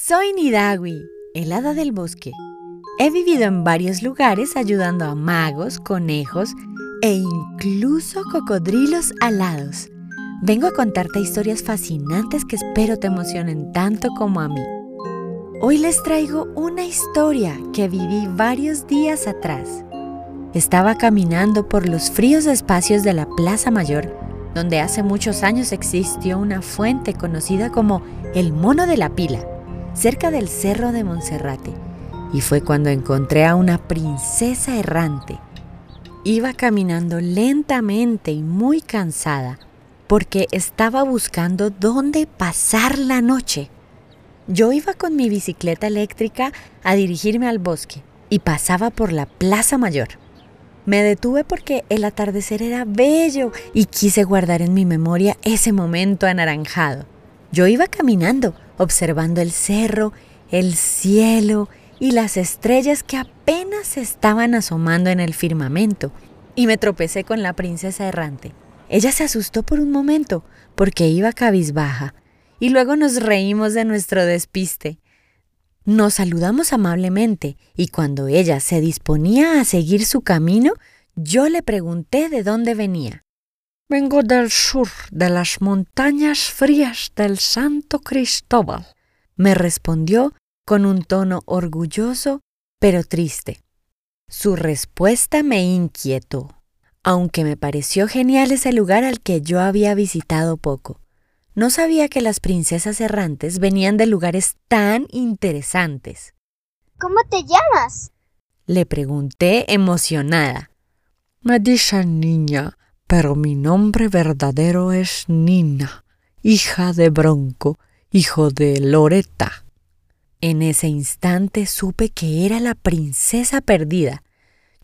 Soy Nidawi, el hada del bosque. He vivido en varios lugares ayudando a magos, conejos e incluso cocodrilos alados. Vengo a contarte historias fascinantes que espero te emocionen tanto como a mí. Hoy les traigo una historia que viví varios días atrás. Estaba caminando por los fríos espacios de la Plaza Mayor, donde hace muchos años existió una fuente conocida como el Mono de la Pila cerca del cerro de Monserrate, y fue cuando encontré a una princesa errante. Iba caminando lentamente y muy cansada porque estaba buscando dónde pasar la noche. Yo iba con mi bicicleta eléctrica a dirigirme al bosque y pasaba por la Plaza Mayor. Me detuve porque el atardecer era bello y quise guardar en mi memoria ese momento anaranjado. Yo iba caminando, observando el cerro, el cielo y las estrellas que apenas estaban asomando en el firmamento, y me tropecé con la princesa errante. Ella se asustó por un momento porque iba cabizbaja, y luego nos reímos de nuestro despiste. Nos saludamos amablemente, y cuando ella se disponía a seguir su camino, yo le pregunté de dónde venía. Vengo del sur, de las montañas frías del Santo Cristóbal, me respondió con un tono orgulloso pero triste. Su respuesta me inquietó, aunque me pareció genial ese lugar al que yo había visitado poco. No sabía que las princesas errantes venían de lugares tan interesantes. ¿Cómo te llamas? Le pregunté emocionada. Me dicen niña, pero mi nombre verdadero es Nina, hija de Bronco, hijo de Loreta. En ese instante supe que era la princesa perdida.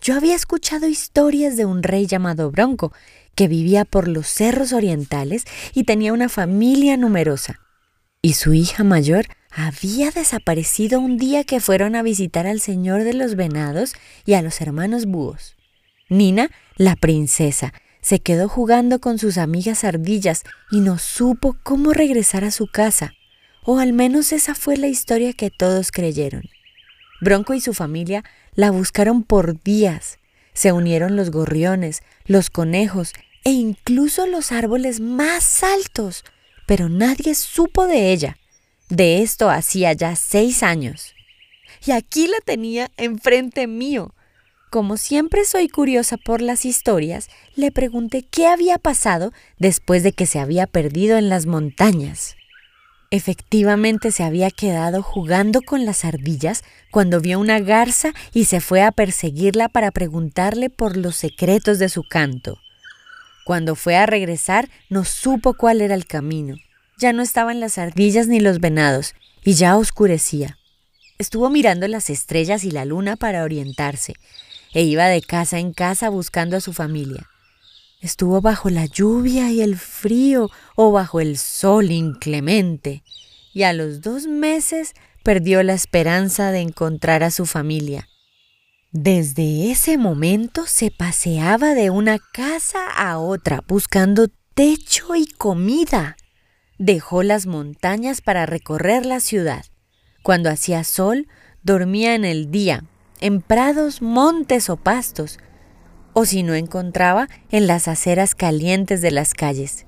Yo había escuchado historias de un rey llamado Bronco, que vivía por los cerros orientales y tenía una familia numerosa. Y su hija mayor había desaparecido un día que fueron a visitar al señor de los venados y a los hermanos búhos. Nina, la princesa, se quedó jugando con sus amigas ardillas y no supo cómo regresar a su casa, o al menos esa fue la historia que todos creyeron. Bronco y su familia la buscaron por días. Se unieron los gorriones, los conejos e incluso los árboles más altos, pero nadie supo de ella. De esto hacía ya seis años. Y aquí la tenía enfrente mío, como siempre soy curiosa por las historias, le pregunté qué había pasado después de que se había perdido en las montañas. Efectivamente se había quedado jugando con las ardillas cuando vio una garza y se fue a perseguirla para preguntarle por los secretos de su canto. Cuando fue a regresar no supo cuál era el camino. Ya no estaban las ardillas ni los venados y ya oscurecía. Estuvo mirando las estrellas y la luna para orientarse e iba de casa en casa buscando a su familia. Estuvo bajo la lluvia y el frío o bajo el sol inclemente, y a los dos meses perdió la esperanza de encontrar a su familia. Desde ese momento se paseaba de una casa a otra buscando techo y comida. Dejó las montañas para recorrer la ciudad. Cuando hacía sol, dormía en el día en prados, montes o pastos, o si no encontraba, en las aceras calientes de las calles.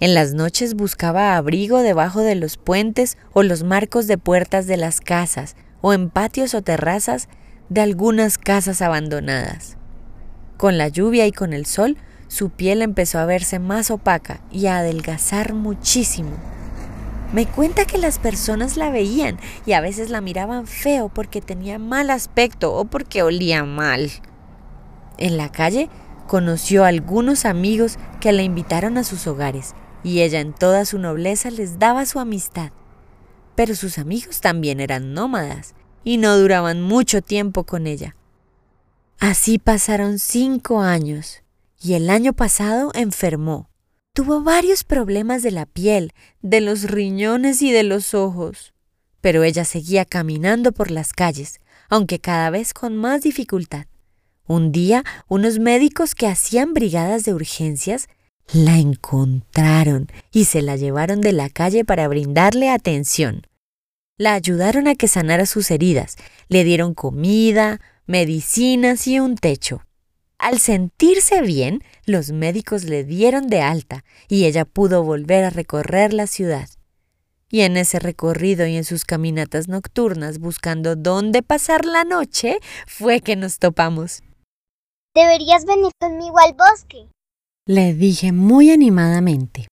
En las noches buscaba abrigo debajo de los puentes o los marcos de puertas de las casas, o en patios o terrazas de algunas casas abandonadas. Con la lluvia y con el sol, su piel empezó a verse más opaca y a adelgazar muchísimo. Me cuenta que las personas la veían y a veces la miraban feo porque tenía mal aspecto o porque olía mal. En la calle conoció a algunos amigos que la invitaron a sus hogares y ella en toda su nobleza les daba su amistad. Pero sus amigos también eran nómadas y no duraban mucho tiempo con ella. Así pasaron cinco años y el año pasado enfermó Tuvo varios problemas de la piel, de los riñones y de los ojos. Pero ella seguía caminando por las calles, aunque cada vez con más dificultad. Un día, unos médicos que hacían brigadas de urgencias la encontraron y se la llevaron de la calle para brindarle atención. La ayudaron a que sanara sus heridas, le dieron comida, medicinas y un techo. Al sentirse bien, los médicos le dieron de alta y ella pudo volver a recorrer la ciudad. Y en ese recorrido y en sus caminatas nocturnas buscando dónde pasar la noche, fue que nos topamos. Deberías venir conmigo al bosque. Le dije muy animadamente.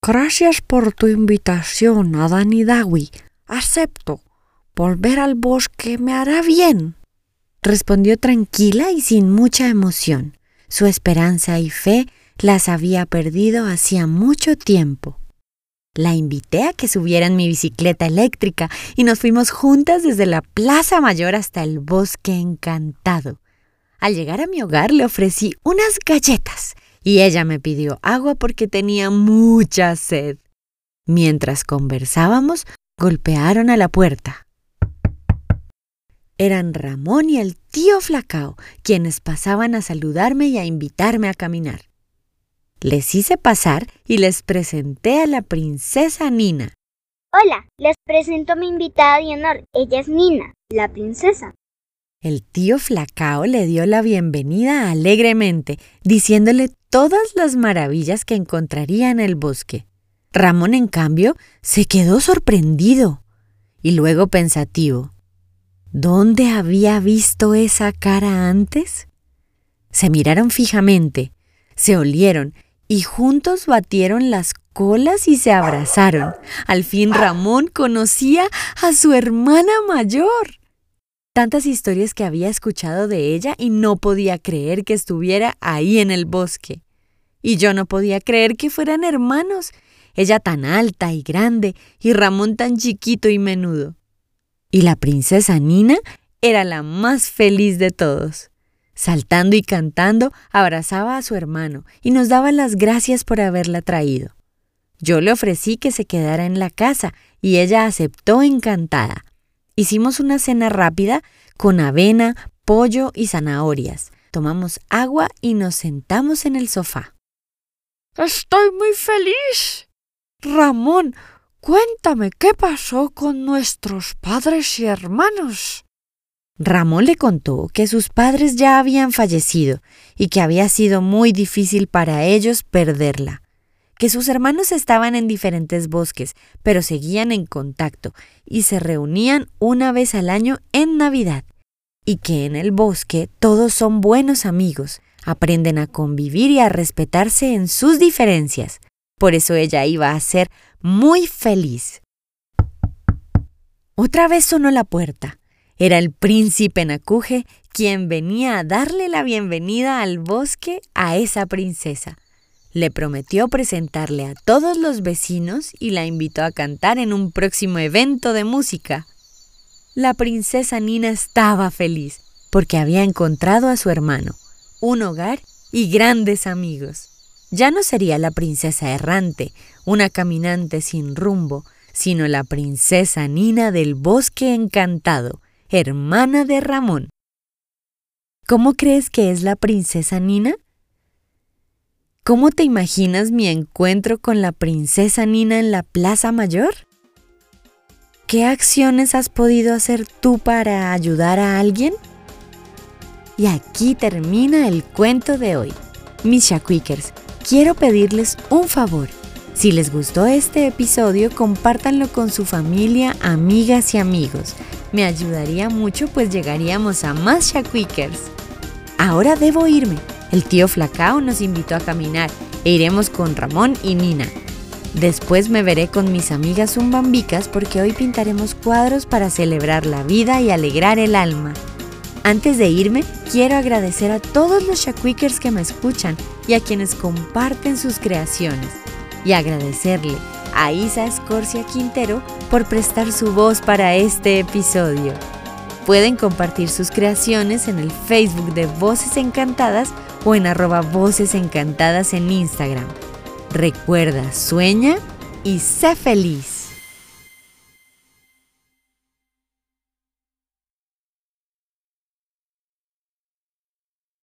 Gracias por tu invitación, Adán y Dawi. Acepto. Volver al bosque me hará bien respondió tranquila y sin mucha emoción. Su esperanza y fe las había perdido hacía mucho tiempo. La invité a que subiera en mi bicicleta eléctrica y nos fuimos juntas desde la Plaza Mayor hasta el bosque encantado. Al llegar a mi hogar le ofrecí unas galletas y ella me pidió agua porque tenía mucha sed. Mientras conversábamos, golpearon a la puerta eran Ramón y el tío Flacao, quienes pasaban a saludarme y a invitarme a caminar. Les hice pasar y les presenté a la princesa Nina. Hola, les presento a mi invitada de honor. Ella es Nina, la princesa. El tío Flacao le dio la bienvenida alegremente, diciéndole todas las maravillas que encontraría en el bosque. Ramón, en cambio, se quedó sorprendido y luego pensativo. ¿Dónde había visto esa cara antes? Se miraron fijamente, se olieron y juntos batieron las colas y se abrazaron. Al fin Ramón conocía a su hermana mayor. Tantas historias que había escuchado de ella y no podía creer que estuviera ahí en el bosque. Y yo no podía creer que fueran hermanos, ella tan alta y grande y Ramón tan chiquito y menudo y la princesa Nina era la más feliz de todos. Saltando y cantando, abrazaba a su hermano y nos daba las gracias por haberla traído. Yo le ofrecí que se quedara en la casa y ella aceptó encantada. Hicimos una cena rápida con avena, pollo y zanahorias. Tomamos agua y nos sentamos en el sofá. Estoy muy feliz. Ramón, Cuéntame qué pasó con nuestros padres y hermanos. Ramón le contó que sus padres ya habían fallecido y que había sido muy difícil para ellos perderla, que sus hermanos estaban en diferentes bosques, pero seguían en contacto y se reunían una vez al año en Navidad, y que en el bosque todos son buenos amigos, aprenden a convivir y a respetarse en sus diferencias. Por eso ella iba a ser muy feliz. Otra vez sonó la puerta. Era el príncipe Nakuje quien venía a darle la bienvenida al bosque a esa princesa. Le prometió presentarle a todos los vecinos y la invitó a cantar en un próximo evento de música. La princesa Nina estaba feliz porque había encontrado a su hermano, un hogar y grandes amigos. Ya no sería la princesa errante, una caminante sin rumbo, sino la princesa Nina del bosque encantado, hermana de Ramón. ¿Cómo crees que es la princesa Nina? ¿Cómo te imaginas mi encuentro con la princesa Nina en la Plaza Mayor? ¿Qué acciones has podido hacer tú para ayudar a alguien? Y aquí termina el cuento de hoy. Mis Shaquikers, quiero pedirles un favor. Si les gustó este episodio, compártanlo con su familia, amigas y amigos. Me ayudaría mucho pues llegaríamos a más Shaquikers. Ahora debo irme. El tío Flacao nos invitó a caminar e iremos con Ramón y Nina. Después me veré con mis amigas zumbambicas porque hoy pintaremos cuadros para celebrar la vida y alegrar el alma. Antes de irme, quiero agradecer a todos los Shaquikers que me escuchan y a quienes comparten sus creaciones. Y agradecerle a Isa Escorcia Quintero por prestar su voz para este episodio. Pueden compartir sus creaciones en el Facebook de Voces Encantadas o en arroba Voces Encantadas en Instagram. Recuerda, sueña y sé feliz.